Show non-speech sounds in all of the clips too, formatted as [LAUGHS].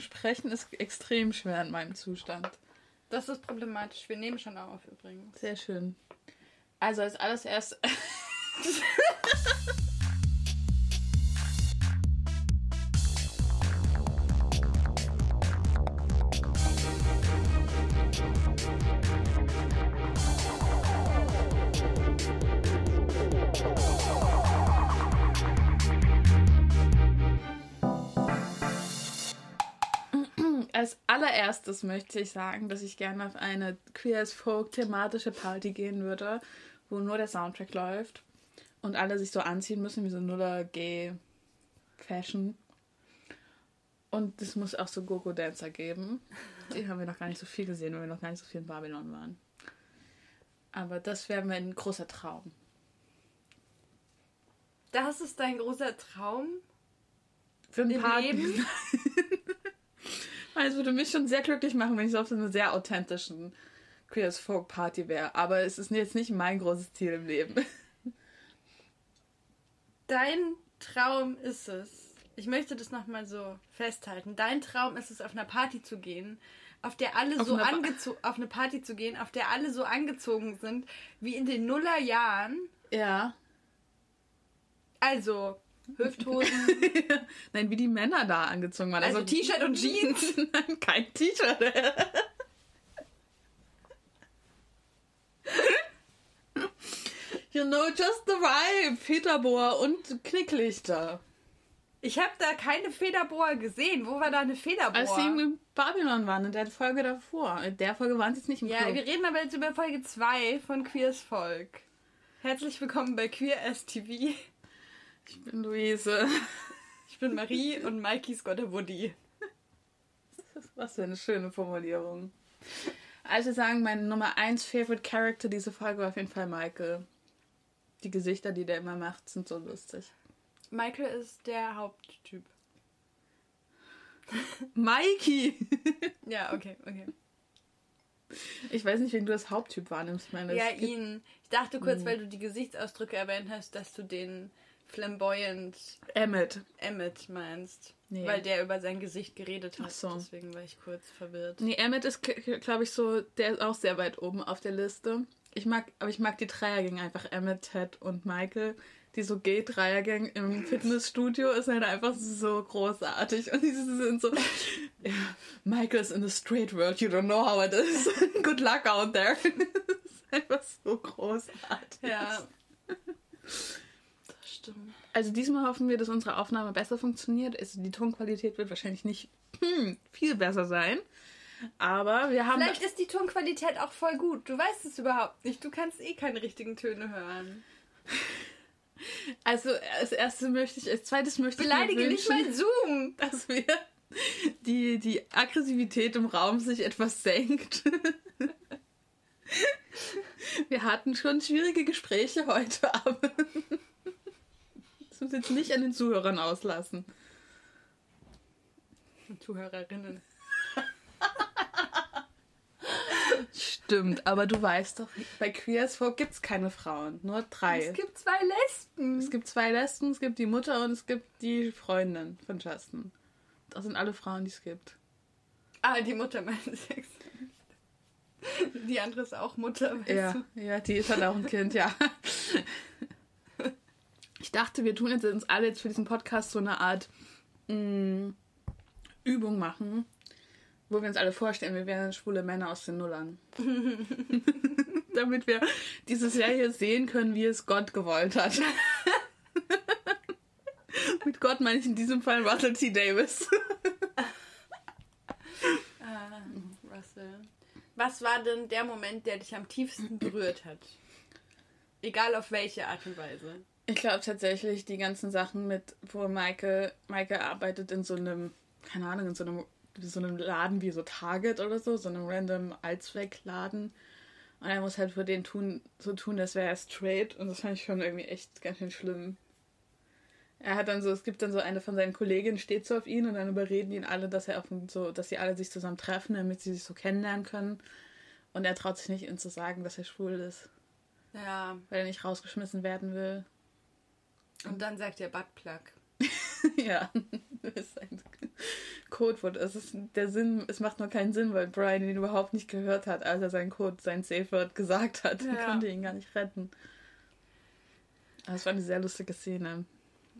Sprechen ist extrem schwer in meinem Zustand. Das ist problematisch. Wir nehmen schon auf übrigens. Sehr schön. Also als alles erst. [LAUGHS] Als allererstes möchte ich sagen, dass ich gerne auf eine Queer as Folk thematische Party gehen würde, wo nur der Soundtrack läuft und alle sich so anziehen müssen wie so Nuller Gay Fashion. Und es muss auch so Gogo-Dancer geben. Die haben wir noch gar nicht so viel gesehen, weil wir noch gar nicht so viel in Babylon waren. Aber das wäre mein großer Traum. Das ist dein großer Traum? Für ein Im paar Leben? [LAUGHS] Es würde mich schon sehr glücklich machen, wenn ich so auf so einer sehr authentischen Queer as Folk Party wäre. Aber es ist jetzt nicht mein großes Ziel im Leben. Dein Traum ist es. Ich möchte das nochmal so festhalten. Dein Traum ist es, auf einer Party zu gehen, auf der alle Auf so angezogen, auf eine Party zu gehen, auf der alle so angezogen sind wie in den Nullerjahren. Ja. Also Hüfthosen, [LAUGHS] Nein, wie die Männer da angezogen waren. also T-Shirt und Jeans. [LAUGHS] Nein, kein T-Shirt. you know, just the vibe. Federbohr und Knicklichter. Ich habe da keine Federboa gesehen. Wo war da eine Federboa? Als sie in Babylon waren, in der Folge davor. In der Folge waren sie jetzt nicht im Ja, Club. wir reden aber jetzt über Folge 2 von Queers Volk. Herzlich willkommen bei Queer STV. Ich bin Luise. Ich bin Marie und Mikey Scott der Woody. Was für eine schöne Formulierung. Also sagen, mein Nummer 1 Favorite Character diese Folge war auf jeden Fall Michael. Die Gesichter, die der immer macht, sind so lustig. Michael ist der Haupttyp. Mikey! [LAUGHS] Ja, okay, okay. Ich weiß nicht, wen du als Haupttyp wahrnimmst. Ich meine, Ja, ihn. Ich dachte kurz, weil du die Gesichtsausdrücke erwähnt hast, dass du den flamboyant Emmett. Emmett meinst. Nee. Weil der über sein Gesicht geredet hat. Ach so. Deswegen war ich kurz verwirrt. Nee, Emmett ist, glaube ich, so, der ist auch sehr weit oben auf der Liste. Ich mag, aber ich mag die Dreiergänge einfach, Emmett, Ted und Michael. Die so Gay-Dreiergang im [LAUGHS] Fitnessstudio ist halt einfach so großartig. Und die sind so, [LAUGHS] ja, Michael's in the straight world, you don't know how it is. [LAUGHS] Good luck out there. Das ist einfach so großartig. Ja. Stimmt. Also diesmal hoffen wir, dass unsere Aufnahme besser funktioniert. Also die Tonqualität wird wahrscheinlich nicht hm, viel besser sein. Aber wir haben... Vielleicht ist die Tonqualität auch voll gut. Du weißt es überhaupt nicht. Du kannst eh keine richtigen Töne hören. Also als erstes möchte ich, als zweites möchte Beleidige ich mir nicht mein Zoom. [LAUGHS] dass wir die, die Aggressivität im Raum sich etwas senkt. [LAUGHS] Wir hatten schon schwierige Gespräche heute, aber das muss jetzt nicht an den Zuhörern auslassen. Zuhörerinnen. Stimmt, aber du weißt doch, bei Queer as Folk gibt es keine Frauen, nur drei. Es gibt zwei Lesben. Es gibt zwei Lesben, es gibt die Mutter und es gibt die Freundin von Justin. Das sind alle Frauen, die es gibt. Ah, die Mutter meines Sex. Die andere ist auch Mutter, weißt Ja, du? ja, die ist halt auch ein Kind, ja. Ich dachte, wir tun jetzt uns alle jetzt für diesen Podcast so eine Art mh, Übung machen, wo wir uns alle vorstellen, wir wären schwule Männer aus den Nullern. [LAUGHS] Damit wir diese Serie sehen können, wie es Gott gewollt hat. [LAUGHS] Mit Gott meine ich in diesem Fall Russell T. Davis. [LAUGHS] Ah, Russell. Was war denn der Moment, der dich am tiefsten berührt hat? Egal auf welche Art und Weise. Ich glaube tatsächlich die ganzen Sachen mit, wo Michael, Michael arbeitet in so einem, keine Ahnung, in so einem, so einem Laden wie so Target oder so, so einem random Allzweckladen. Und er muss halt für den tun, so tun, als wäre er straight. Und das fand ich schon irgendwie echt ganz schön schlimm. Er hat dann so, es gibt dann so eine von seinen Kolleginnen, steht so auf ihn und dann überreden ihn alle, dass er auf so, dass sie alle sich zusammen treffen, damit sie sich so kennenlernen können. Und er traut sich nicht, ihnen zu sagen, dass er schwul ist, Ja, weil er nicht rausgeschmissen werden will. Und dann sagt er Buttplug. [LAUGHS] ja. ist ein Codewort. Es ist der Sinn, es macht nur keinen Sinn, weil Brian ihn überhaupt nicht gehört hat, als er sein Code, sein Safe Word gesagt hat. Ja. Er konnte ihn gar nicht retten. Aber es war eine sehr lustige Szene.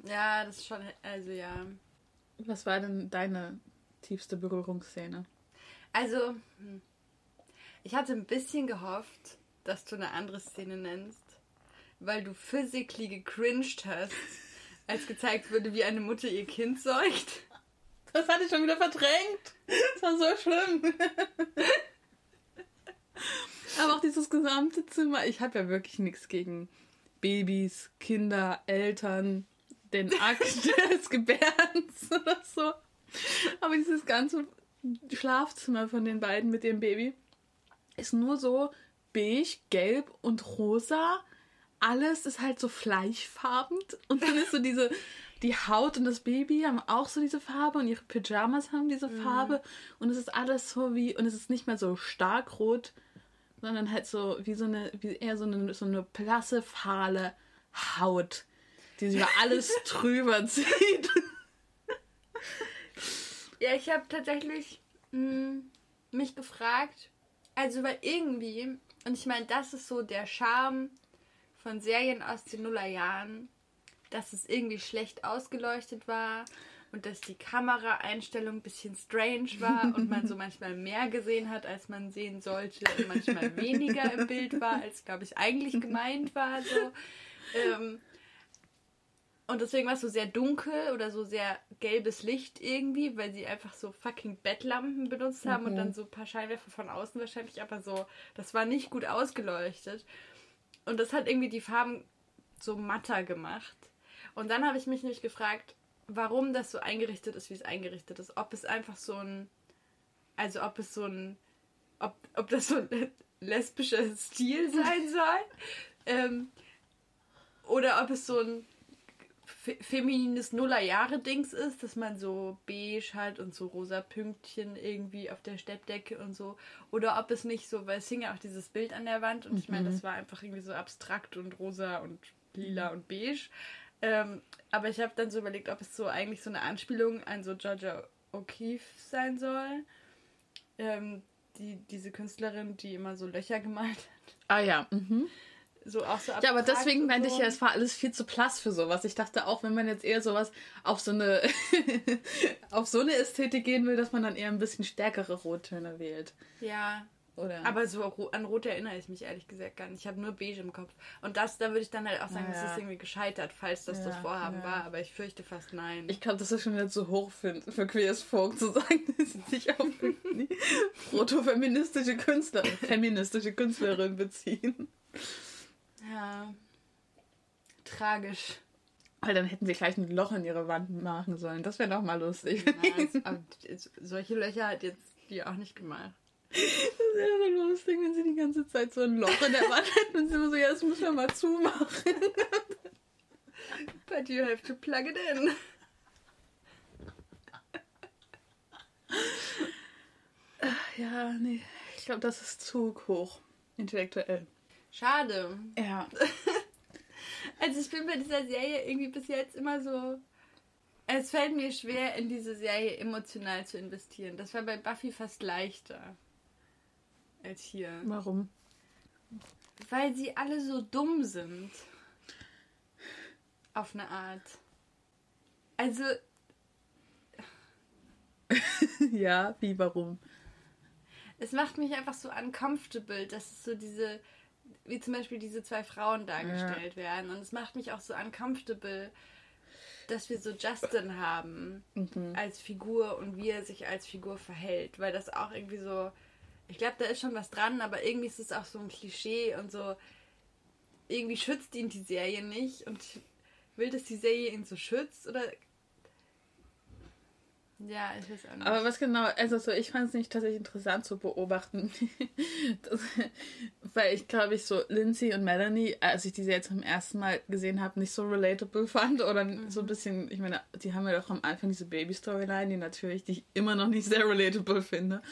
Ja, das ist schon, also ja. Was war denn deine tiefste Berührungsszene? Also, hm. ich hatte ein bisschen gehofft, dass du eine andere Szene nennst, weil du physically gecringed hast, als gezeigt wurde, wie eine Mutter ihr Kind säugt. Das hatte ich schon wieder verdrängt. Das war so schlimm. Aber auch dieses gesamte Zimmer. Ich habe ja wirklich nichts gegen Babys, Kinder, Eltern, den Akt [LAUGHS] des Gebärdens oder so. Aber dieses ganze Schlafzimmer von den beiden mit dem Baby ist nur so beige, gelb und rosa. Alles ist halt so fleischfarben. Und dann ist so diese, die Haut und das Baby haben auch so diese Farbe und ihre Pyjamas haben diese mhm. Farbe. Und es ist alles so wie, und es ist nicht mehr so stark rot, sondern halt so wie so eine, wie eher so eine, so eine blasse, fahle Haut, die sich über alles [LAUGHS] drüber zieht. Ja, ich habe tatsächlich mh, hm, mich gefragt, also weil irgendwie, und ich meine, das ist so der Charme von Serien aus den Nullerjahren, dass es irgendwie schlecht ausgeleuchtet war und dass die Kameraeinstellung ein bisschen strange war und man so [LAUGHS] manchmal mehr gesehen hat, als man sehen sollte und manchmal weniger im Bild war, als glaube ich eigentlich gemeint war. So. Ähm, und deswegen war es so sehr dunkel oder so sehr gelbes Licht irgendwie, weil sie einfach so fucking Bettlampen benutzt haben mhm. und dann so ein paar Scheinwerfer von außen wahrscheinlich, aber so, das war nicht gut ausgeleuchtet. Und das hat irgendwie die Farben so matter gemacht. Und dann habe ich mich nämlich gefragt, warum das so eingerichtet ist, wie es eingerichtet ist. Ob es einfach so ein, also ob es so ein, ob, ob das so ein lesbischer Stil sein soll. ähm, oder ob es so ein feminines Nullerjahre-Dings ist, dass man so beige hat und so rosa Pünktchen irgendwie auf der Steppdecke und so. Oder ob es nicht so, weil es hing ja auch dieses Bild an der Wand und ich meine, das mhm. war einfach irgendwie so abstrakt und rosa und lila und beige. Ähm, aber ich habe dann so überlegt, ob es so eigentlich so eine Anspielung an so Georgia O'Keeffe sein soll. Ähm, die, diese Künstlerin, die immer so Löcher gemalt hat. Ah ja, mhm so auch so Ja, aber deswegen meinte so. ich ja, es war alles viel zu plass für sowas. Ich dachte auch, wenn man jetzt eher sowas auf so eine [LAUGHS] auf so eine Ästhetik gehen will, dass man dann eher ein bisschen stärkere Rottöne wählt. Ja. Oder? Aber so an Rot erinnere ich mich ehrlich gesagt gar nicht. Ich habe nur beige im Kopf. Und das, da würde ich dann halt auch sagen, ja. das ist irgendwie gescheitert, falls das ja, das Vorhaben ja. war. Aber ich fürchte fast nein. Ich glaube, das ist schon wieder zu hoch für, für Queers Folk zu sagen, [LAUGHS] dass sie sich auf [LAUGHS] protofeministische Künstler, feministische Künstlerin beziehen. Ja. Tragisch. Weil dann hätten sie gleich ein Loch in ihre Wand machen sollen. Das wäre doch mal lustig. Ja, [LAUGHS] solche Löcher hat jetzt die auch nicht gemacht. Das wäre so lustig, wenn sie die ganze Zeit so ein Loch in der Wand [LAUGHS] hätten und sie immer so, ja, das müssen wir mal zumachen. [LAUGHS] But you have to plug it in. Ja, nee. Ich glaube, das ist zu hoch. Intellektuell. Schade. Ja. [LAUGHS] also ich bin bei dieser Serie irgendwie bis jetzt immer so. Es fällt mir schwer, in diese Serie emotional zu investieren. Das war bei Buffy fast leichter als hier. Warum? Weil sie alle so dumm sind. Auf eine Art. Also. [LAUGHS] ja, wie, warum? Es macht mich einfach so uncomfortable, dass es so diese wie zum Beispiel diese zwei Frauen dargestellt ja. werden. Und es macht mich auch so uncomfortable, dass wir so Justin haben mhm. als Figur und wie er sich als Figur verhält. Weil das auch irgendwie so, ich glaube, da ist schon was dran, aber irgendwie ist es auch so ein Klischee und so, irgendwie schützt ihn die Serie nicht und will, dass die Serie ihn so schützt oder ja, ich weiß auch nicht. Aber was genau, also so, ich fand es nicht tatsächlich interessant zu beobachten. [LAUGHS] das, weil ich glaube ich so Lindsay und Melanie, als ich diese jetzt zum ersten Mal gesehen habe, nicht so relatable fand oder mhm. so ein bisschen, ich meine, die haben ja doch am Anfang diese Baby-Storyline, die natürlich, die ich immer noch nicht sehr relatable finde.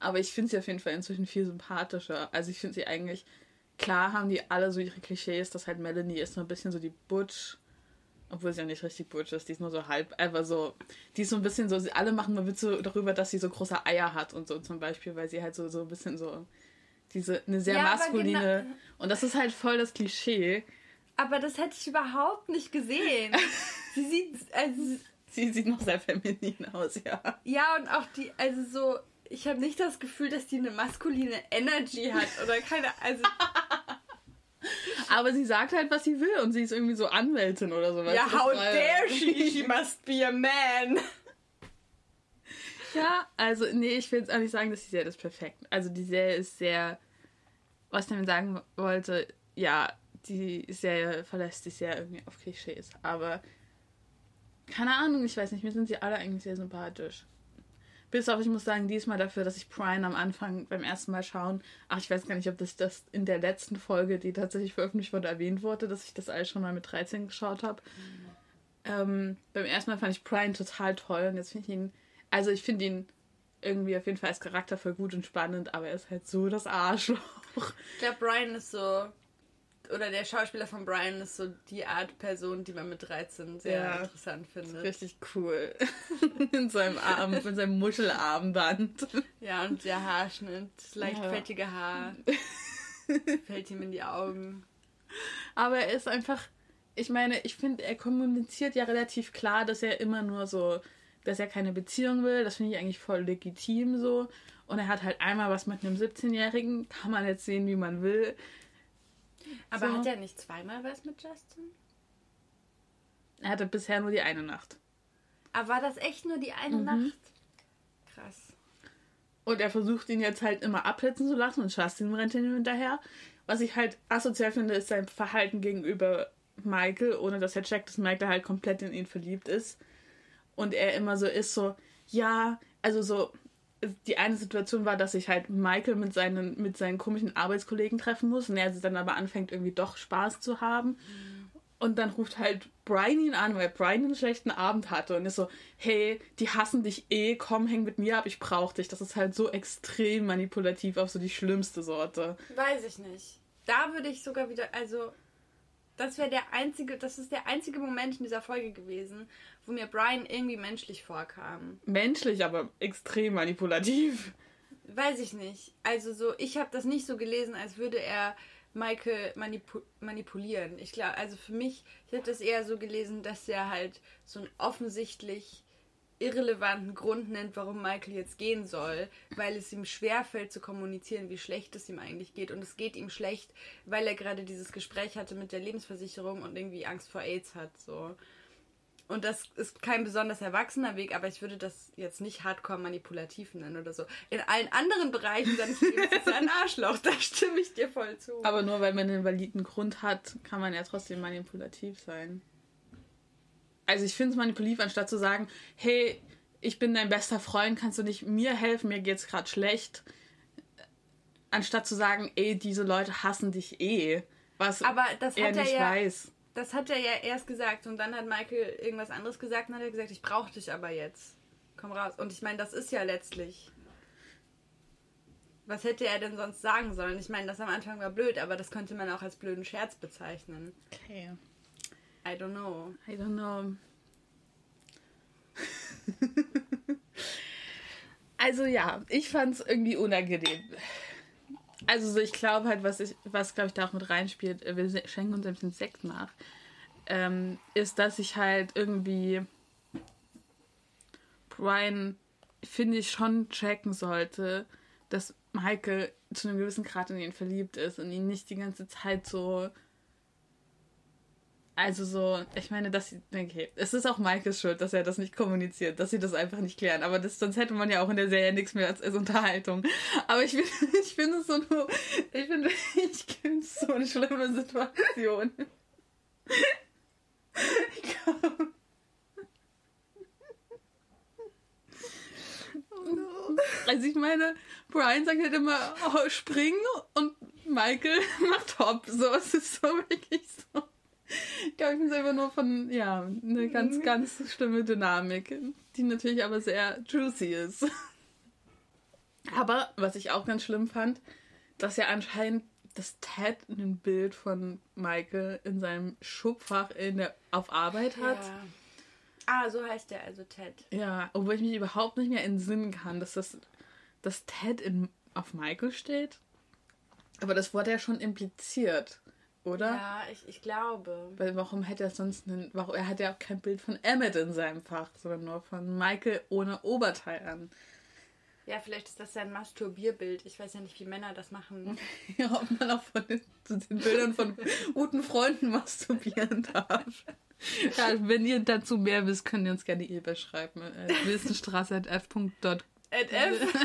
Aber ich finde sie auf jeden Fall inzwischen viel sympathischer. Also ich finde sie eigentlich, klar haben die alle so ihre Klischees, dass halt Melanie ist so ein bisschen so die Butch Obwohl sie ja nicht richtig Butch ist, die ist nur so halb, einfach so, die ist so ein bisschen so, alle machen mal Witze darüber, dass sie so große Eier hat und so zum Beispiel, weil sie halt so, so ein bisschen so, diese, eine sehr Ja, maskuline, und das ist halt voll das Klischee. Aber das hätte ich überhaupt nicht gesehen. [LAUGHS] Sie sieht, also, Sie sieht noch sehr feminin aus, ja. ja, und auch die, also so, ich habe nicht das Gefühl, dass die eine maskuline Energy hat oder keine, also, [LAUGHS] Aber sie sagt halt, was sie will und sie ist irgendwie so Anwältin oder so. weißt ja, das how dare she, [LAUGHS] she must be a man. Ja, also nee, ich will jetzt auch nicht sagen, dass die Serie ist perfekt. Also die Serie ist sehr, was ich damit sagen wollte, ja, die Serie verlässt sich sehr irgendwie auf Klischees. Aber keine Ahnung, ich weiß nicht, mir sind sie alle eigentlich sehr sympathisch. Bis auf, ich muss sagen, diesmal dafür, dass ich Brian am Anfang beim ersten Mal schauen, ach, ich weiß gar nicht, ob das, das in der letzten Folge, die tatsächlich veröffentlicht wurde, erwähnt wurde, dass ich das alles schon mal mit 13 geschaut habe. Ähm, beim ersten Mal fand ich Brian total toll und jetzt finde ich ihn, also ich finde ihn irgendwie auf jeden Fall als Charakter voll gut und spannend, aber er ist halt so das Arschloch. Ich glaube, Brian ist so, oder der Schauspieler von Brian ist so die Art Person, die man mit 13 sehr Ja. interessant findet. Richtig cool. [LAUGHS] in seinem Arm, in seinem Muschelarmband. Ja, und der Haarschnitt, leicht Ja. fettige Haar, [LAUGHS] fällt ihm in die Augen. Aber er ist einfach, ich meine, ich finde, er kommuniziert ja relativ klar, dass er immer nur so, dass er keine Beziehung will. Das finde ich eigentlich voll legitim so. Und er hat halt einmal was mit einem 17-Jährigen, kann man jetzt sehen, wie man will. Aber So. hat er nicht zweimal was mit Justin? Er hatte bisher nur die eine Nacht. Aber war das echt nur die eine Mhm. Nacht? Krass. Und er versucht ihn jetzt halt immer abblitzen zu lassen und Justin rennt ihm hinterher. Was ich halt asozial finde, ist sein Verhalten gegenüber Michael, ohne dass er checkt, dass Michael halt komplett in ihn verliebt ist. Und er immer so ist, so, ja, also so, die eine Situation war, dass sich halt Michael mit seinen, mit seinen komischen Arbeitskollegen treffen muss und er dann aber anfängt, irgendwie doch Spaß zu haben. Und dann ruft halt Brian ihn an, weil Brian einen schlechten Abend hatte und ist so, hey, die hassen dich eh, komm, häng mit mir ab, ich brauch dich. Das ist halt so extrem manipulativ auf so die schlimmste Sorte. Weiß ich nicht. Da würde ich sogar wieder, also das wäre der einzige, das ist der einzige Moment in dieser Folge gewesen, wo mir Brian irgendwie menschlich vorkam. Menschlich, aber extrem manipulativ. Weiß ich nicht. Also so, ich habe das nicht so gelesen, als würde er Michael manipu manipulieren. Ich glaube, also für mich, ich habe das eher so gelesen, dass er halt so einen offensichtlich irrelevanten Grund nennt, warum Michael jetzt gehen soll, weil es ihm schwerfällt zu kommunizieren, wie schlecht es ihm eigentlich geht. Und es geht ihm schlecht, weil er gerade dieses Gespräch hatte mit der Lebensversicherung und irgendwie Angst vor AIDS hat. So. Und das ist kein besonders erwachsener Weg, aber ich würde das jetzt nicht hardcore manipulativ nennen oder so. In allen anderen Bereichen Lebens ist er ein Arschloch, da stimme ich dir voll zu. Aber nur weil man einen validen Grund hat, kann man ja trotzdem manipulativ sein. Also ich finde es manipulativ, anstatt zu sagen, hey, ich bin dein bester Freund, kannst du nicht mir helfen, mir geht's gerade schlecht. Anstatt zu sagen, ey, diese Leute hassen dich eh. Was Aber das er hat er nicht ja- weiß. Das hat er ja erst gesagt und dann hat Michael irgendwas anderes gesagt und dann hat er gesagt, ich brauche dich aber jetzt. Komm raus. Und ich meine, das ist ja letztlich. Was hätte er denn sonst sagen sollen? Ich meine, das am Anfang war blöd, aber das könnte man auch als blöden Scherz bezeichnen. Okay. I don't know. I don't know. [LAUGHS] also ja, ich fand es irgendwie unangenehm. Also so, ich glaube halt, was ich, was glaube ich da auch mit reinspielt, äh, wir schenken uns ein bisschen Sekt nach, ähm, ist, dass ich halt irgendwie Brian, finde ich, schon checken sollte, dass Michael zu einem gewissen Grad in ihn verliebt ist und ihn nicht die ganze Zeit so also so, ich meine, dass sie, okay, es ist auch Maikes Schuld, dass er das nicht kommuniziert, dass sie das einfach nicht klären. Aber das, sonst hätte man ja auch in der Serie nichts mehr als, als Unterhaltung. Aber ich finde, [LAUGHS] ich finde es so, nur- ich finde, ich finde es so eine schlimme Situation. Ich glaube. Also ich meine, Brian sagt halt immer oh, springen und Michael [LAUGHS] macht hopp. So, es ist so wirklich so. Ich glaube, ich bin selber nur von, ja, eine ganz, ganz schlimme Dynamik, die natürlich aber sehr juicy ist. Aber was ich auch ganz schlimm fand, dass ja anscheinend dass Ted ein Bild von Michael in seinem Schubfach in der, auf Arbeit hat. Ja. Ah, so heißt der also Ted. Ja, obwohl ich mich überhaupt nicht mehr entsinnen kann, dass das dass Ted in, auf Michael steht. Aber das wurde ja schon impliziert, oder? Ja, ich, ich glaube. Weil warum hätte er sonst einen. Warum, er hat ja auch kein Bild von Emmett in seinem Fach, sondern nur von Michael ohne Oberteil an. Ja, vielleicht ist das sein Masturbierbild. Ich weiß ja nicht, wie Männer das machen. [LAUGHS] Ja, ob man auch von den, zu den Bildern von guten Freunden masturbieren darf. [LAUGHS] Ja, wenn ihr dazu mehr wisst, könnt ihr uns gerne E-Mail schreiben. Äh. At f [LAUGHS]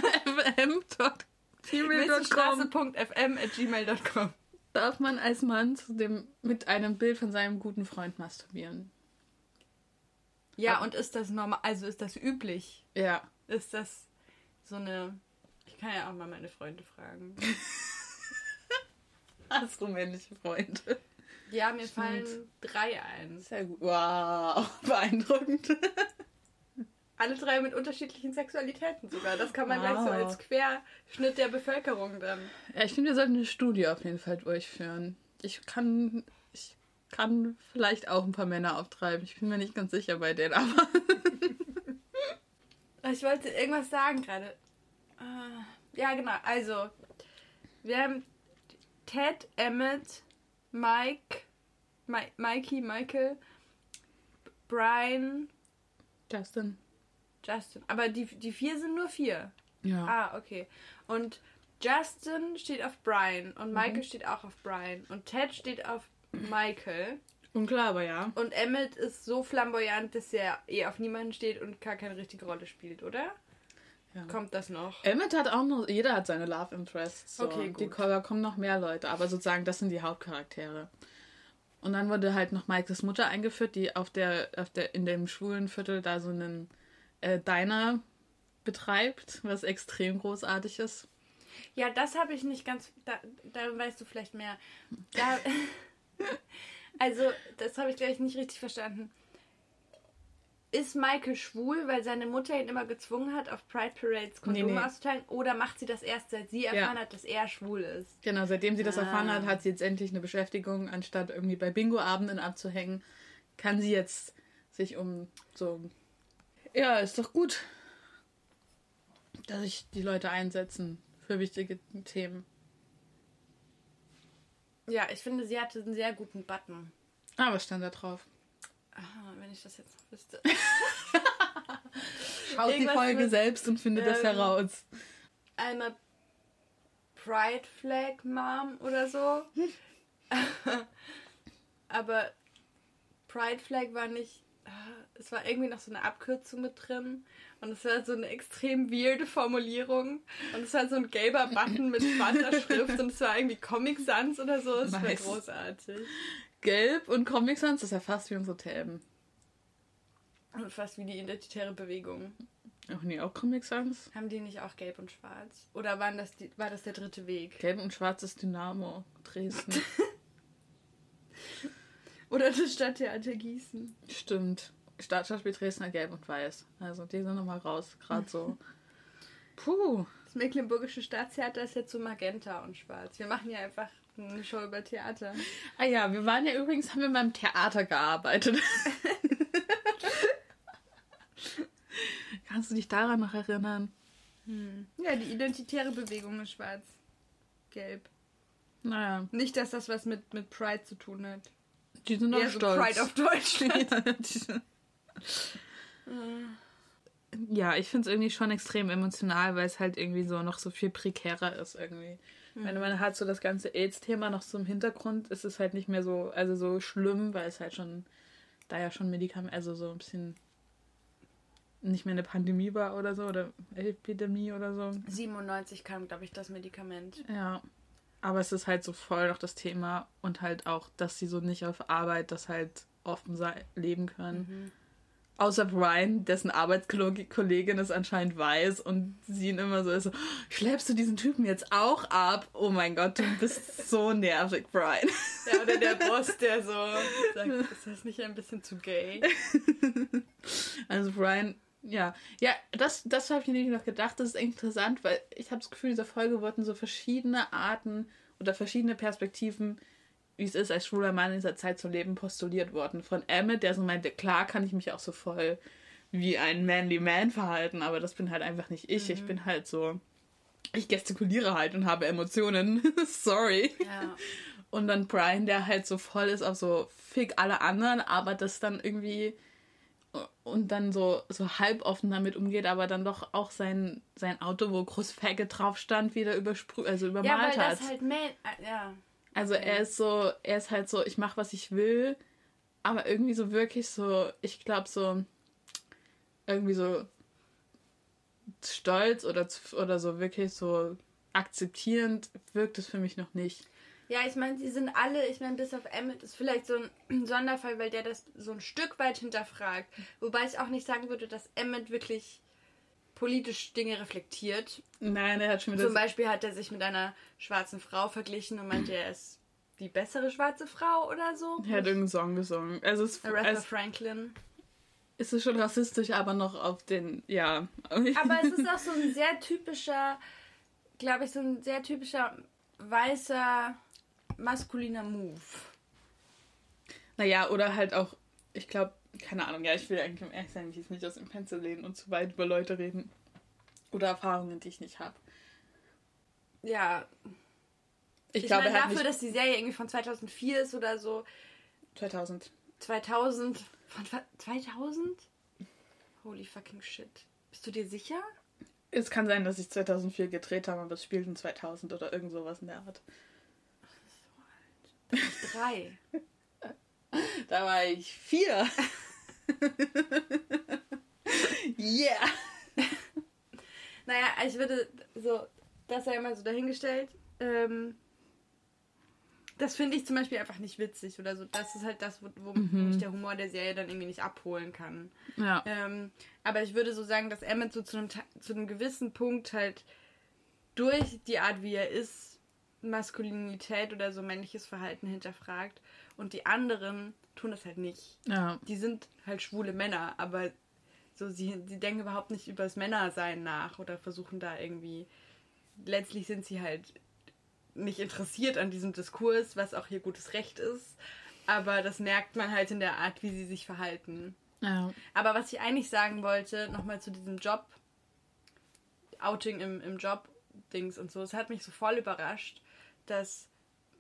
gmail.com. darf man als Mann dem, mit einem Bild von seinem guten Freund masturbieren. Ja, Aber- und ist das normal? Also ist das üblich? Ja. Ist das so eine. Ich kann ja auch mal meine Freunde fragen. [LAUGHS] Hast du männliche Freunde? Ja, mir Stimmt. fallen drei ein. Sehr gut. Wow, [LAUGHS] beeindruckend. Alle drei mit unterschiedlichen Sexualitäten sogar. Das kann man gleich so Wow. als Querschnitt der Bevölkerung dann. Ja, ich finde, wir sollten eine Studie auf jeden Fall durchführen. Ich kann, ich kann vielleicht auch ein paar Männer auftreiben. Ich bin mir nicht ganz sicher bei denen, aber [LAUGHS] Ich wollte irgendwas sagen gerade. Ah, Ja, genau. Also, wir haben Ted, Emmett, Mike, Mi Mikey, Michael, Brian, Justin. Justin. Aber die, die vier sind nur vier. Ja. Ah, okay. Und Justin steht auf Brian und Michael steht auch auf Brian und Ted steht auf Michael. Unklar, aber ja. Und Emmett ist so flamboyant, dass er eh auf niemanden steht und gar keine richtige Rolle spielt, oder? ja. Kommt das noch? Emmett hat auch noch, jeder hat seine Love Interests. So. Okay, Die gut. da kommen noch mehr Leute, aber sozusagen, das sind die Hauptcharaktere. Und dann wurde halt noch Michaels Mutter eingeführt, die auf der, auf der, in dem schwulen Viertel da so einen äh, Diner betreibt, was extrem großartig ist. Ja, das habe ich nicht ganz. Da, da weißt du vielleicht mehr. Da, [LAUGHS] also, das habe ich, glaube ich, nicht richtig verstanden. Ist Michael schwul, weil seine Mutter ihn immer gezwungen hat, auf Pride Parades Kondome Nee, nee. auszuteilen? Oder macht sie das erst, seit sie erfahren hat, dass er schwul ist? Genau, seitdem sie das Ah. erfahren hat, hat sie jetzt endlich eine Beschäftigung, anstatt irgendwie bei Bingo-Abenden abzuhängen, kann sie jetzt sich um so. Ja, ist doch gut, dass sich die Leute einsetzen für wichtige Themen. Ja, ich finde, sie hatte einen sehr guten Button. Ah, was stand da drauf? Ah, wenn ich das jetzt noch wüsste. [LAUGHS] Schaut die Folge mit, selbst und findet das ähm, heraus. Einmal Pride Flag Mom oder so. [LAUGHS] [LAUGHS] Aber Pride Flag war nicht. Es war irgendwie noch so eine Abkürzung mit drin. Und es war so eine extrem weirde Formulierung. Und es war so ein gelber Button mit schwarzer [LAUGHS] Schrift. Und es war irgendwie Comic Sans oder so. Es war großartig. Gelb und Comic Sans, das ist ja fast wie unsere Themen. Und fast wie die identitäre Bewegung. Ach nee, auch Comic Sans? Haben die nicht auch gelb und schwarz? Oder waren das die, war das der dritte Weg? Gelb und schwarz ist Dynamo, Dresden. [LAUGHS] Oder das Stadttheater Gießen? Stimmt. Stadtschauspiel Dresden hat gelb und weiß. Also die sind nochmal raus, gerade so. [LAUGHS] Puh. Das Mecklenburgische Staatstheater ist jetzt so magenta und schwarz. Wir machen ja einfach eine Show über Theater. Ah ja, wir waren ja übrigens, haben wir beim Theater gearbeitet. [LAUGHS] Kannst du dich daran noch erinnern? Ja, die identitäre Bewegung ist schwarz. Gelb. Naja, Nicht, dass das was mit, mit Pride zu tun hat. Die sind noch Eher so stolz. Pride of Deutschland. [LAUGHS] ja, ich finde es irgendwie schon extrem emotional, weil es halt irgendwie so noch so viel prekärer ist irgendwie. Wenn man hat so das ganze AIDS-Thema noch so im Hintergrund, ist es halt nicht mehr so, also so schlimm, weil es halt schon, da ja schon Medikament, also so ein bisschen nicht mehr eine Pandemie war oder so, oder Epidemie oder so. 97 kam, glaube ich, das Medikament. Ja. Aber es ist halt so voll noch das Thema und halt auch, dass sie so nicht auf Arbeit das halt offen sei, leben können. Außer Brian, dessen Arbeitskollegin es anscheinend weiß und sie ihn immer so ist, so, schleppst du diesen Typen jetzt auch ab? Oh mein Gott, du bist so nervig, Brian. Ja, oder der Boss, der so sagt, ist das nicht ein bisschen zu gay? [LAUGHS] Also Brian, ja. Ja, das, das habe ich nämlich noch gedacht, das ist interessant, weil ich habe das Gefühl, in dieser Folge wurden so verschiedene Arten oder verschiedene Perspektiven, wie es ist, als schwuler Mann in dieser Zeit zu leben, postuliert worden. Von Emmett, der so meinte, klar kann ich mich auch so voll wie ein manly man verhalten, aber das bin halt einfach nicht ich. Mhm. Ich bin halt so, ich gestikuliere halt und habe Emotionen. [LAUGHS] Sorry. Ja. Und dann Brian, der halt so voll ist auf so fick alle anderen, aber das dann irgendwie und dann so, so halboffen damit umgeht, aber dann doch auch sein, sein Auto, wo groß Faggot drauf stand, wieder übersprüht, also übermalt ja, weil hat. Das halt man äh, ja. Also er ist so, er ist halt so, ich mache, was ich will, aber irgendwie so wirklich so, ich glaube so, irgendwie so stolz oder, oder so wirklich so akzeptierend wirkt es für mich noch nicht. Ja, ich meine, sie sind alle, ich meine, bis auf Emmett ist vielleicht so ein [CLEARS THROAT] Sonderfall, weil der das so ein Stück weit hinterfragt. Wobei ich auch nicht sagen würde, dass Emmett wirklich politisch Dinge reflektiert. Nein, er hat schon wieder. Zum Beispiel hat er sich mit einer schwarzen Frau verglichen und meinte, er ist die bessere schwarze Frau oder so. Er hat irgendeinen Song gesungen. Also es, Aretha es, Franklin. Es ist schon rassistisch, aber noch auf den, ja. Aber es ist [LAUGHS] auch so ein sehr typischer, glaube ich, so ein sehr typischer weißer maskuliner Move. Naja, oder halt auch, ich glaube, keine Ahnung, ja, ich will eigentlich um ehrlich sein, ich nicht aus dem Fenster lehnen und zu weit über Leute reden. Oder Erfahrungen, die ich nicht habe. Ja. Ich, ich glaube meine, dafür, dass die Serie irgendwie von 2004 ist oder so. 2000. 2000. Von 2000? Holy fucking shit. Bist du dir sicher? Es kann sein, dass ich 2004 gedreht habe, aber es spielt in 2000 oder irgend sowas in der Art. Drei. [LAUGHS] da war ich vier. [LAUGHS] yeah. Naja, ich würde so, das sei immer so dahingestellt. Ähm, das finde ich zum Beispiel einfach nicht witzig oder so. Das ist halt das, wo, wo mhm. mich der Humor der Serie dann irgendwie nicht abholen kann. Ja. Ähm, aber ich würde so sagen, dass Emmett so zu einem, zu einem gewissen Punkt halt durch die Art, wie er ist, Maskulinität oder so männliches Verhalten hinterfragt und die anderen tun das halt nicht. Ja. Die sind halt schwule Männer, aber so sie, sie denken überhaupt nicht über das Männersein nach oder versuchen da irgendwie. Letztlich sind sie halt nicht interessiert an diesem Diskurs, was auch hier gutes Recht ist. Aber das merkt man halt in der Art, wie sie sich verhalten. Ja. Aber was ich eigentlich sagen wollte, nochmal zu diesem Job, Outing im, im Job, Dings und so, es hat mich so voll überrascht, dass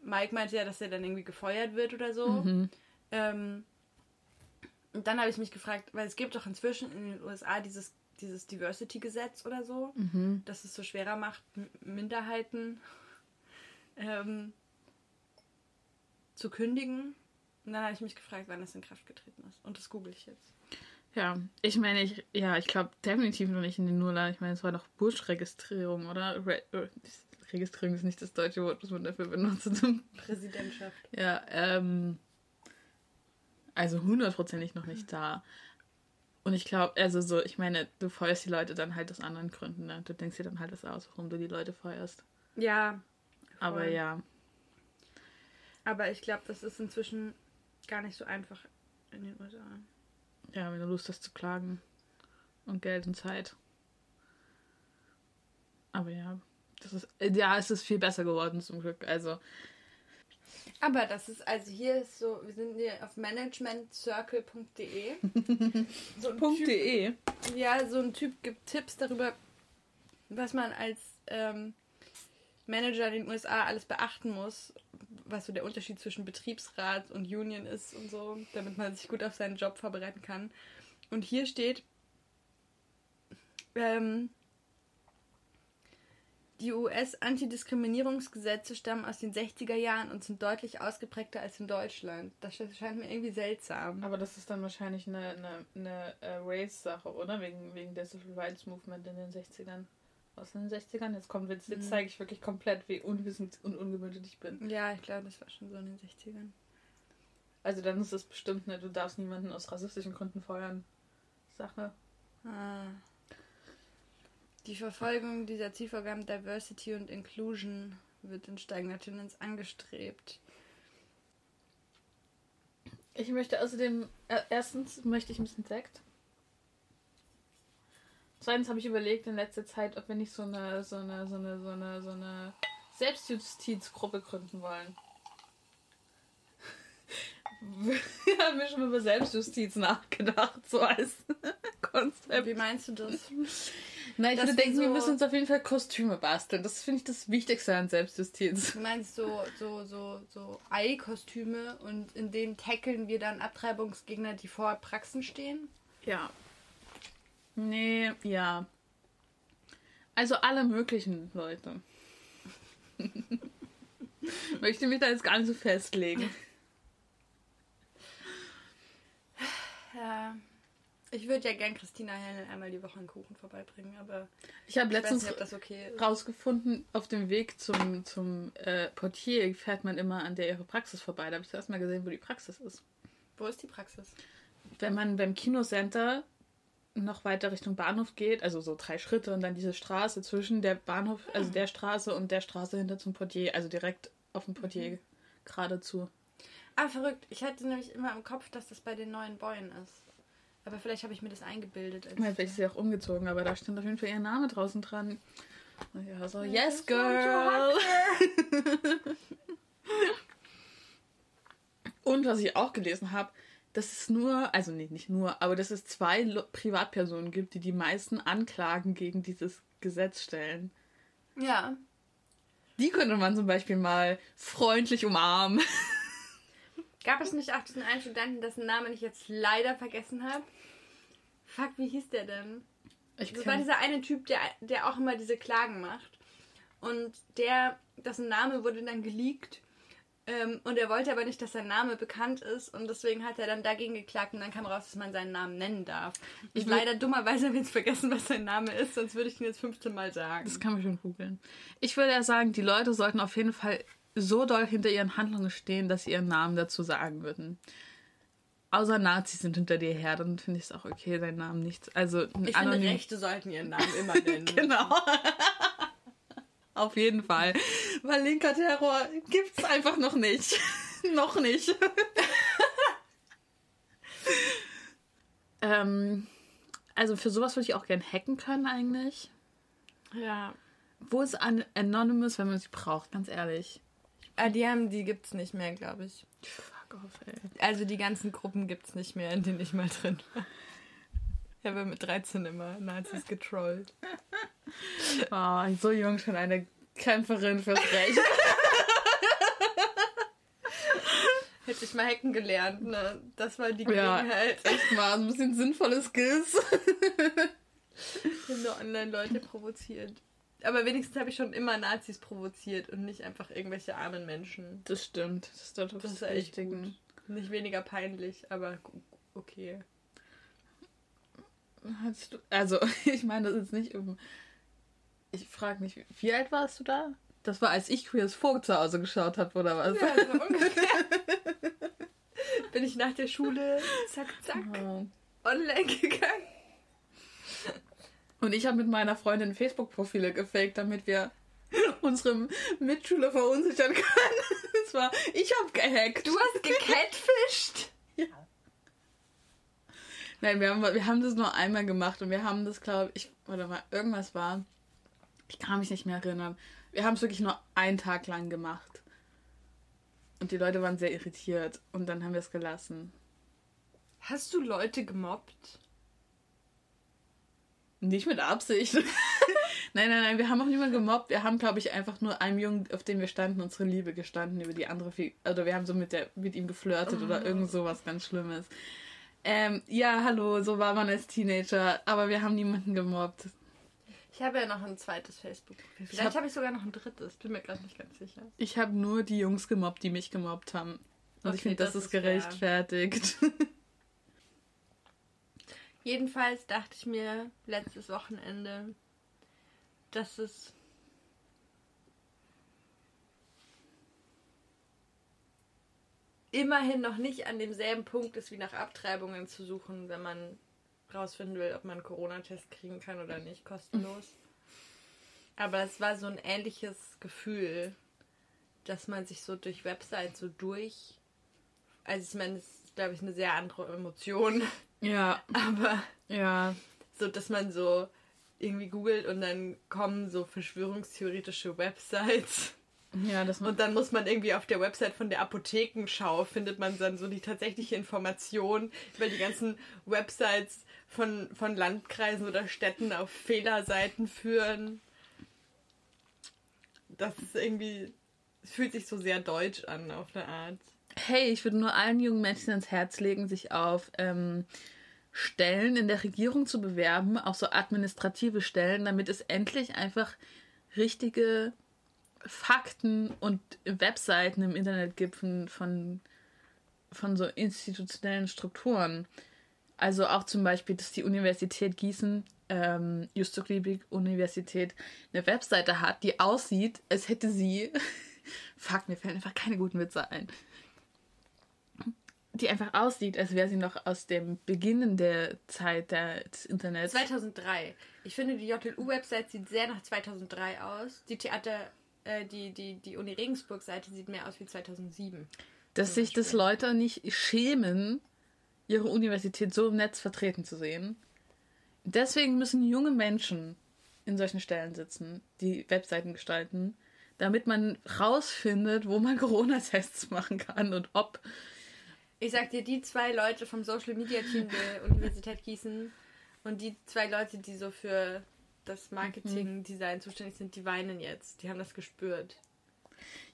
Mike meinte ja, dass er dann irgendwie gefeuert wird oder so. Mhm. Ähm, und dann habe ich mich gefragt, weil es gibt doch inzwischen in den USA dieses, dieses Diversity-Gesetz oder so, mhm. das es so schwerer macht, Minderheiten ähm, zu kündigen. Und dann habe ich mich gefragt, wann das in Kraft getreten ist. Und das google ich jetzt. Ja, ich meine, ich, ja, ich glaube definitiv noch nicht in den Nullerjahren. Ich meine, es war doch Bush-Registrierung, oder? Re äh, Registrierung ist nicht das deutsche Wort, was man dafür benutzt. Präsidentschaft. Ja, ähm, also hundertprozentig noch nicht da. Und ich glaube, also so, ich meine, du feuerst die Leute dann halt aus anderen Gründen, ne? Du denkst dir dann halt das aus, warum du die Leute feuerst. Ja. Voll. Aber ja. Aber ich glaube, das ist inzwischen gar nicht so einfach in den USA. Ja, wenn du Lust hast zu klagen. Und Geld und Zeit. Aber ja. Das ist, ja, es ist viel besser geworden zum Glück. Also. Aber das ist, also hier ist so, wir sind hier auf managementcircle.de. so .de? Ja, so ein Typ gibt Tipps darüber, was man als ähm, Manager in den USA alles beachten muss, was so der Unterschied zwischen Betriebsrat und Union ist und so, damit man sich gut auf seinen Job vorbereiten kann. Und hier steht, ähm, die US-Antidiskriminierungsgesetze stammen aus den 60er Jahren und sind deutlich ausgeprägter als in Deutschland. Das scheint mir irgendwie seltsam. Aber das ist dann wahrscheinlich eine, eine, eine uh, Race-Sache, oder? Wegen, wegen der Civil Rights Movement in den 60ern. Aus den 60ern? Jetzt kommt jetzt, jetzt mhm. zeige ich wirklich komplett, wie unwissend und ungemütlich ich bin. Ja, ich glaube, das war schon so in den 60ern. Also dann ist es bestimmt eine, du darfst niemanden aus rassistischen Gründen feuern. Sache. Ah. Die Verfolgung dieser Zielvorgaben Diversity und Inclusion wird in steigender Tendenz angestrebt. Ich möchte außerdem, äh, erstens möchte ich ein bisschen Sekt. Zweitens habe ich überlegt in letzter Zeit, ob wir nicht so eine, so eine, so eine, so eine, so eine Selbstjustizgruppe gründen wollen. [LAUGHS] Wir haben ja schon über Selbstjustiz nachgedacht, so als [LAUGHS] Konzept. Wie meinst du das? [LAUGHS] Na, ich würde wir denken, wir so- müssen uns auf jeden Fall Kostüme basteln. Das finde ich das Wichtigste an Selbstjustiz. Du meinst so, so, so, so Ei-Kostüme und in denen tackeln wir dann Abtreibungsgegner, die vor Praxen stehen? Ja. Nee, ja. Also alle möglichen Leute. [LAUGHS] Möchte mich da jetzt gar nicht so festlegen. Ja. Ich würde ja gern Christina Hellner einmal die Woche einen Kuchen vorbeibringen, aber Ich habe letztens nicht, okay rausgefunden, auf dem Weg zum, zum äh, Portier fährt man immer an der ihre Praxis vorbei. Da habe ich zuerst mal gesehen, wo die Praxis ist. Wo ist die Praxis? Wenn man beim Kinocenter noch weiter Richtung Bahnhof geht, also so drei Schritte und dann diese Straße zwischen der Bahnhof, also der Straße und der Straße hinter zum Portier, also direkt auf dem Portier geradezu. Ah, verrückt. Ich hatte nämlich immer im Kopf, dass das bei den neuen Bäumen ist. Aber vielleicht habe ich mir das eingebildet. als- Vielleicht ist sie auch umgezogen, aber da stand auf jeden Fall ihr Name draußen dran. Und ja, so, yes, girl. [LAUGHS] Und was ich auch gelesen habe, dass es nur, also nee, nicht nur, aber dass es zwei Privatpersonen gibt, die die meisten Anklagen gegen dieses Gesetz stellen. Ja. Die könnte man zum Beispiel mal freundlich umarmen. [LAUGHS] Gab es nicht auch diesen einen Studenten, dessen Namen ich jetzt leider vergessen habe? Fuck, wie hieß der denn? Ich Das war dieser eine Typ, der, der auch immer diese Klagen macht. Und der, dessen Name wurde dann geleakt. Ähm, und er wollte aber nicht, dass sein Name bekannt ist. Und deswegen hat er dann dagegen geklagt. Und dann kam raus, dass man seinen Namen nennen darf. Ich Ich leider dummerweise habe [LAUGHS] ich jetzt vergessen, was sein Name ist. Sonst würde ich ihn jetzt 15 Mal sagen. das kann man schon googeln. Ich würde ja sagen, die Leute sollten auf jeden Fall so doll hinter ihren Handlungen stehen, dass sie ihren Namen dazu sagen würden. Außer Nazis sind hinter dir her, dann finde ich es auch okay, deinen Namen nicht. Also ich anonym- finde, Rechte sollten ihren Namen immer [LAUGHS] nennen. Genau. [LAUGHS] Auf jeden Fall. Weil linker Terror gibt's einfach noch nicht. [LAUGHS] noch nicht. ähm, also für sowas würde ich auch gern hacken können eigentlich. Ja. Wo ist an Anonymous, wenn man sie braucht? Ganz ehrlich. Ah, die haben, die gibt's nicht mehr, glaube ich. Fuck off, ey. Also die ganzen Gruppen gibt's nicht mehr, in denen ich mal drin war. Ich habe mit 13 immer Nazis getrollt. [LAUGHS] Oh, so jung schon eine Kämpferin fürs Recht. [LAUGHS] Hätte ich mal hacken gelernt, ne? Das war die ja, Gelegenheit. echt mal ein bisschen sinnvolle Skills. Ich habe nur Online-Leute provoziert. Aber wenigstens habe ich schon immer Nazis provoziert und nicht einfach irgendwelche armen Menschen. Das stimmt. Das ist Das das ist echt gut. Nicht weniger peinlich, aber okay. Hattest du, also, [LAUGHS] ich meine, das ist nicht um. Ich frage mich, wie- alt warst du da? Das war, als ich Queers Vogt zu Hause geschaut habe, oder was? Ja, so ungefähr. [LAUGHS] Bin ich nach der Schule zack, zack Ja. online gegangen. Und ich habe mit meiner Freundin Facebook-Profile gefaked, damit wir [LAUGHS] unsere Mitschüler verunsichern können. [LAUGHS] Das war, ich habe gehackt. Du hast gecatfischt? [LAUGHS] Ja. Nein, wir haben, wir haben das nur einmal gemacht und wir haben das, glaube ich, oder mal irgendwas war. Ich kann mich nicht mehr erinnern. Wir haben es wirklich nur einen Tag lang gemacht. Und die Leute waren sehr irritiert und dann haben wir es gelassen. Hast du Leute gemobbt? Nicht mit Absicht. [LAUGHS] nein, nein, nein, wir haben auch niemanden gemobbt. Wir haben, glaube ich, einfach nur einem Jungen, auf dem wir standen, unsere Liebe gestanden über die andere. Fi- Oder wir haben so mit, der, mit ihm geflirtet oder irgend sowas ganz Schlimmes. Ähm, ja, hallo, so war man als Teenager, aber wir haben niemanden gemobbt. Ich habe ja noch ein zweites Facebook-Profil. Vielleicht hab- habe ich sogar noch ein drittes. Bin mir gerade nicht ganz sicher. Ich habe nur die Jungs gemobbt, die mich gemobbt haben. Und ich Okay, finde, das, das ist ist fair. [LAUGHS] Jedenfalls dachte ich mir letztes Wochenende, dass es immerhin noch nicht an demselben Punkt ist, wie nach Abtreibungen zu suchen, wenn man rausfinden will, ob man einen Corona-Test kriegen kann oder nicht, kostenlos. Aber es war so ein ähnliches Gefühl, dass man sich so durch Websites so durch. Also ich meine, es ist, glaube ich, eine sehr andere Emotion. Ja, Aber ja. so, dass man so irgendwie googelt und dann kommen so verschwörungstheoretische Websites Ja, das Und dann muss man irgendwie auf der Website von der Apothekenschau findet man dann so die tatsächliche Information über die ganzen Websites von, von Landkreisen oder Städten auf Fehlerseiten führen. Das ist irgendwie, es fühlt sich so sehr deutsch an auf eine Art. Hey, ich würde nur allen jungen Menschen ans Herz legen, sich auf ähm, Stellen in der Regierung zu bewerben, auch so administrative Stellen, damit es endlich einfach richtige Fakten und Webseiten im Internet gibt von, von, von so institutionellen Strukturen. Also auch zum Beispiel, dass die Universität Gießen, ähm, Justus Liebig Universität, eine Webseite hat, die aussieht, als hätte sie. [LAUGHS] Fuck, mir fällen einfach keine guten Witze ein. Die einfach aussieht, als wäre sie noch aus dem Beginn der Zeit des Internets. 2003. Ich finde, die JLU-Website sieht sehr nach 2003 aus. Die Theater, äh, die, die, die Uni Regensburg-Seite sieht mehr aus wie 2007. Dass sich das Leute nicht schämen, ihre Universität so im Netz vertreten zu sehen. Deswegen müssen junge Menschen in solchen Stellen sitzen, die Webseiten gestalten, damit man rausfindet, wo man [LAUGHS] Corona-Tests machen kann und ob. Ich sag dir, die zwei Leute vom Social Media Team der [LAUGHS] Universität Gießen und die zwei Leute, die so für das Marketing-Design zuständig sind, die weinen jetzt. Die haben das gespürt.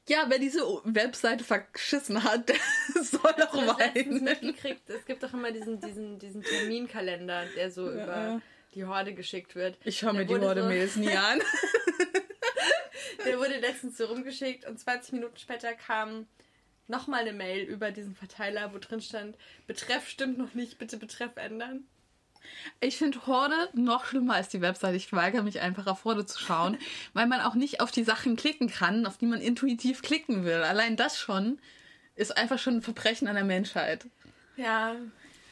Ja, wer diese Webseite verschissen hat, [LAUGHS] der soll doch weinen. mitgekriegt, es gibt doch immer diesen, diesen, diesen Terminkalender, der so Ja. über die Horde geschickt wird. Ich schaue mir die Horde-Mails nie an. [LAUGHS] Der wurde letztens so rumgeschickt und 20 Minuten später kam nochmal eine Mail über diesen Verteiler, wo drin stand, Betreff stimmt noch nicht, bitte Betreff ändern. Ich finde Horde noch schlimmer als die Webseite. Ich weigere mich einfach auf Horde zu schauen, [LAUGHS] weil man auch nicht auf die Sachen klicken kann, auf die man intuitiv klicken will. Allein das schon ist einfach schon ein Verbrechen an der Menschheit. Ja,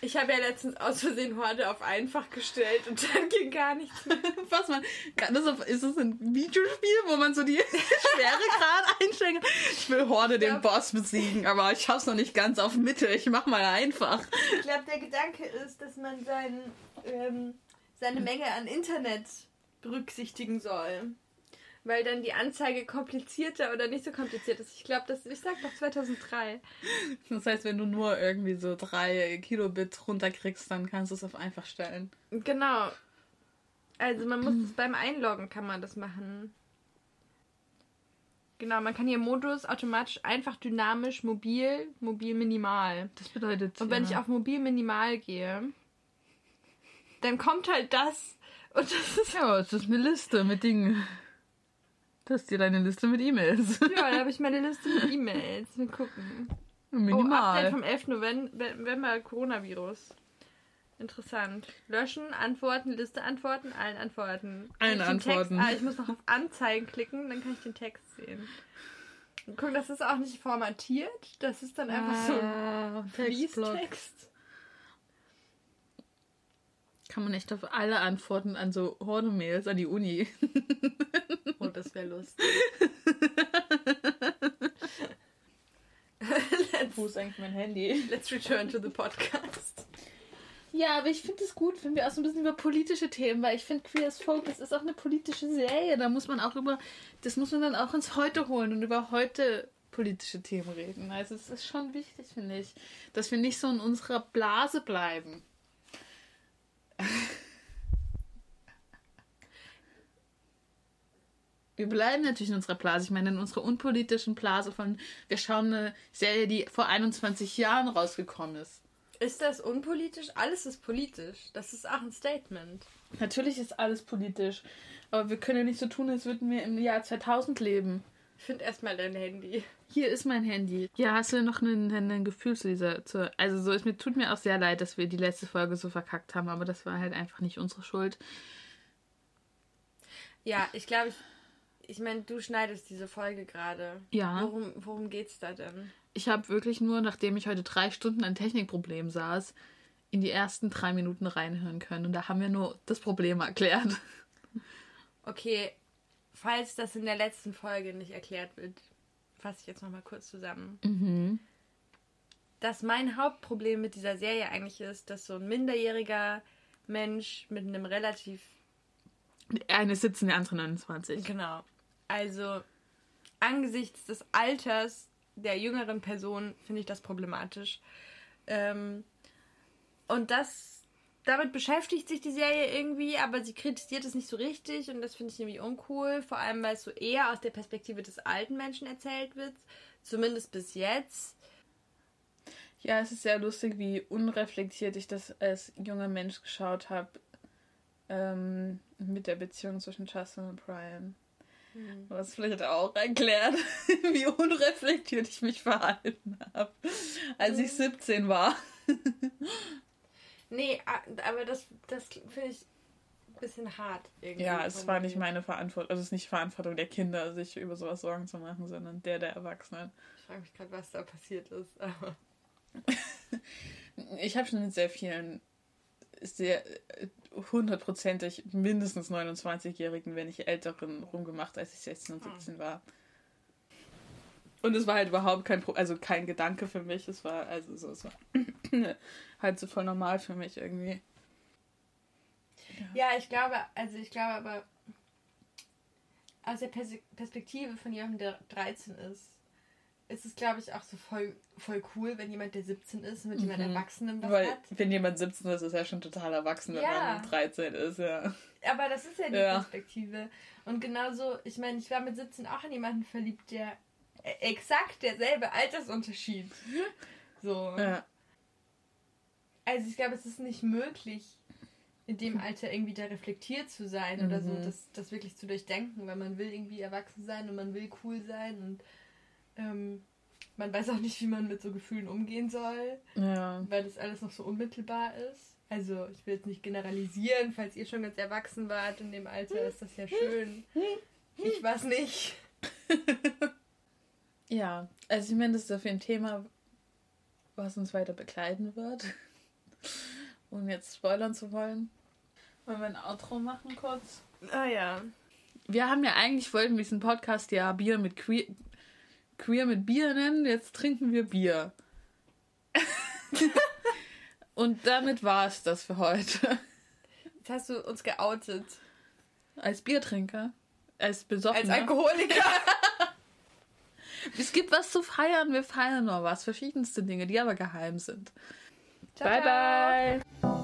ich habe ja letztens aus Versehen Horde auf einfach gestellt und dann [LAUGHS] ging gar nichts mehr. Was man kann das auf, ist es ein Videospiel, wo man so die [LAUGHS] Schweregrad einstellen kann? Ich will Horde den Ja. Boss besiegen, aber ich schaff's noch nicht ganz auf Mitte. Ich mach mal einfach. Ich glaube, der Gedanke ist, dass man sein, ähm, seine Menge an Internet berücksichtigen soll. Weil dann die Anzeige komplizierter oder nicht so kompliziert ist. Ich glaube, das, ich sag doch 2003. Das heißt, wenn du nur irgendwie so drei Kilobit runterkriegst, dann kannst du es auf einfach stellen. Genau. Also man muss es beim Einloggen kann man das machen. Genau, man kann hier Modus automatisch einfach dynamisch mobil, mobil minimal. Das bedeutet. Und wenn ja. ich auf mobil minimal gehe, dann kommt halt das und das ist Ja, es ist eine Liste mit Dingen. Das ist dir deine Liste mit E-Mails. ja, da habe ich meine Liste mit E-Mails. Mal gucken. [LAUGHS] Oh, Update Minimal. vom 11. November, Coronavirus. Interessant. Löschen, Antworten, Liste antworten, allen antworten. Allen antworten. Text, ah, ich muss noch auf Anzeigen klicken, dann kann ich den Text sehen. Guck, das ist auch nicht formatiert. Das ist dann einfach so ein Ah. Fließtext. Kann man echt auf alle Antworten an so Horde-Mails an die Uni. [LAUGHS] Oh, das wäre lustig. Wo ist eigentlich mein Handy? let's return to the podcast. Ja, aber ich finde es gut, wenn wir auch so ein bisschen über politische Themen, weil ich finde Queer as Folk, das ist auch eine politische Serie. Da muss man auch über, das muss man dann auch ins Heute holen und über heute politische Themen reden. Also es ist schon wichtig, finde ich, dass wir nicht so in unserer Blase bleiben. Wir bleiben natürlich in unserer Blase. Ich meine, in unserer unpolitischen Blase von, wir schauen eine Serie, die vor 21 Jahren rausgekommen ist. Ist das unpolitisch? Alles ist politisch. Das ist auch ein Statement. Natürlich ist alles politisch, aber wir können ja nicht so tun, als würden wir im Jahr 2000 leben. Find erstmal dein Handy. Hier ist mein Handy. Ja, hast du noch ein, Gefühl zu dieser. Zu, also, so, es tut mir auch sehr leid, dass wir die letzte Folge so verkackt haben, aber das war halt einfach nicht unsere Schuld. Ja, ich glaube, ich, ich meine, du schneidest diese Folge gerade. Ja. Worum, worum geht's da denn? Ich habe wirklich nur, nachdem ich heute drei Stunden an Technikproblemen saß, in die ersten drei Minuten reinhören können. Und da haben wir nur das Problem erklärt. Okay, falls das in der letzten Folge nicht erklärt wird, fasse ich jetzt nochmal kurz zusammen. Mhm. Dass mein Hauptproblem mit dieser Serie eigentlich ist, dass so ein minderjähriger Mensch mit einem relativ Eine 17, der andere 29. Genau. Also angesichts des Alters der jüngeren Person finde ich das problematisch. Ähm, und das, damit beschäftigt sich die Serie irgendwie, aber sie kritisiert es nicht so richtig und das finde ich nämlich uncool. Vor allem, weil es so eher aus der Perspektive des alten Menschen erzählt wird. Zumindest bis jetzt. Ja, es ist sehr lustig, wie unreflektiert ich das als junger Mensch geschaut habe ähm, mit der Beziehung zwischen Justin und Brian. Hm. Was vielleicht auch erklärt, [LAUGHS] wie unreflektiert ich mich verhalten habe, als ich 17 hm. war. nee, aber das, das finde ich ein bisschen hart irgendwie. Ja, es war nicht meine Verantwortung, also es ist nicht Verantwortung der Kinder, sich über sowas Sorgen zu machen, sondern der der Erwachsenen. Ich frage mich gerade, was da passiert ist, aber. [LAUGHS] ich habe schon mit sehr vielen sehr hundertprozentig mindestens 29-Jährigen, wenn nicht älteren, rumgemacht, als ich 16 und 17 war. Und es war halt überhaupt kein, also kein Gedanke für mich. Es war also so, es war [CLEARS THROAT] halt so voll normal für mich irgendwie. Ja. ja, ich glaube, also ich glaube aber aus der Perspektive von jemandem, der 13 ist, ist es, glaube ich, auch so voll, voll cool, wenn jemand, der 17 ist, mit mhm. jemand Erwachsenem was Weil, hat. Wenn jemand 17 ist, ist er schon total erwachsen, wenn ja. man 13 ist, ja. Aber das ist ja die ja. Perspektive. Und genauso, ich meine, ich war mit 17 auch in jemanden verliebt, der e, exakt derselbe Altersunterschied. [LAUGHS] So. Ja. Also ich glaube, es ist nicht möglich, in dem Alter irgendwie da reflektiert zu sein mhm. oder so, mhm. das, das wirklich zu durchdenken, weil man will irgendwie erwachsen sein und man will cool sein und ähm, man weiß auch nicht, wie man mit so Gefühlen umgehen soll, ja. weil das alles noch so unmittelbar ist. Also ich will jetzt nicht generalisieren, falls ihr schon ganz erwachsen wart in dem Alter, ist das ja schön. Ich weiß nicht. [LAUGHS] ja, also ich meine, das ist auf jeden Thema, was uns weiter begleiten wird. [LAUGHS] Um jetzt spoilern zu wollen. Wollen wir ein Outro machen kurz? Ah ja. Wir haben ja eigentlich, wollten wir diesen Podcast ja Bier mit Queer, queer mit Bier nennen, jetzt trinken wir Bier. [LAUGHS] Und damit war es das für heute. Jetzt hast du uns geoutet. Als Biertrinker. Als Besoffener. Als Alkoholiker. [LAUGHS] es gibt was zu feiern. Wir feiern nur was. Verschiedenste Dinge, die aber geheim sind. Ciao, bye, bye.